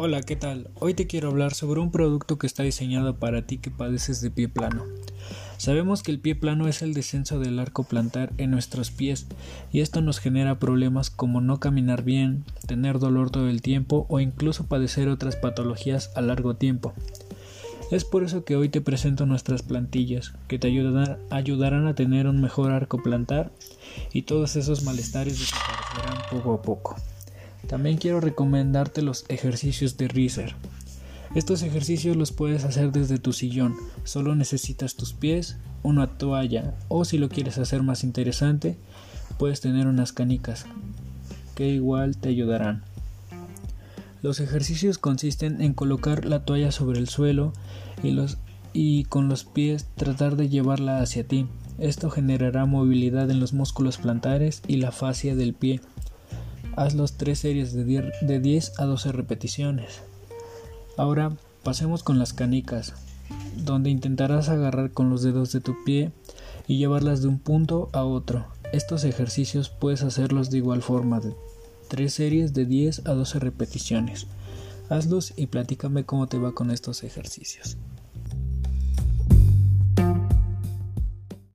Hola, ¿qué tal? Hoy te quiero hablar sobre un producto que está diseñado para ti que padeces de pie plano. Sabemos que el pie plano es el descenso del arco plantar en nuestros pies y esto nos genera problemas como no caminar bien, tener dolor todo el tiempo o incluso padecer otras patologías a largo tiempo. Es por eso que hoy te presento nuestras plantillas que te ayudarán, a tener un mejor arco plantar y todos esos malestares desaparecerán poco a poco. También quiero recomendarte los ejercicios de Riser. Estos ejercicios los puedes hacer desde tu sillón, solo necesitas tus pies, una toalla o si lo quieres hacer más interesante, puedes tener unas canicas que igual te ayudarán. Los ejercicios consisten en colocar la toalla sobre el suelo y con los pies tratar de llevarla hacia ti. Esto generará movilidad en los músculos plantares y la fascia del pie Hazlos tres series de 10 a 12 repeticiones. Ahora pasemos con las canicas, donde intentarás agarrar con los dedos de tu pie y llevarlas de un punto a otro. Estos ejercicios puedes hacerlos de igual forma, tres series de 10 a 12 repeticiones. Hazlos y platícame cómo te va con estos ejercicios.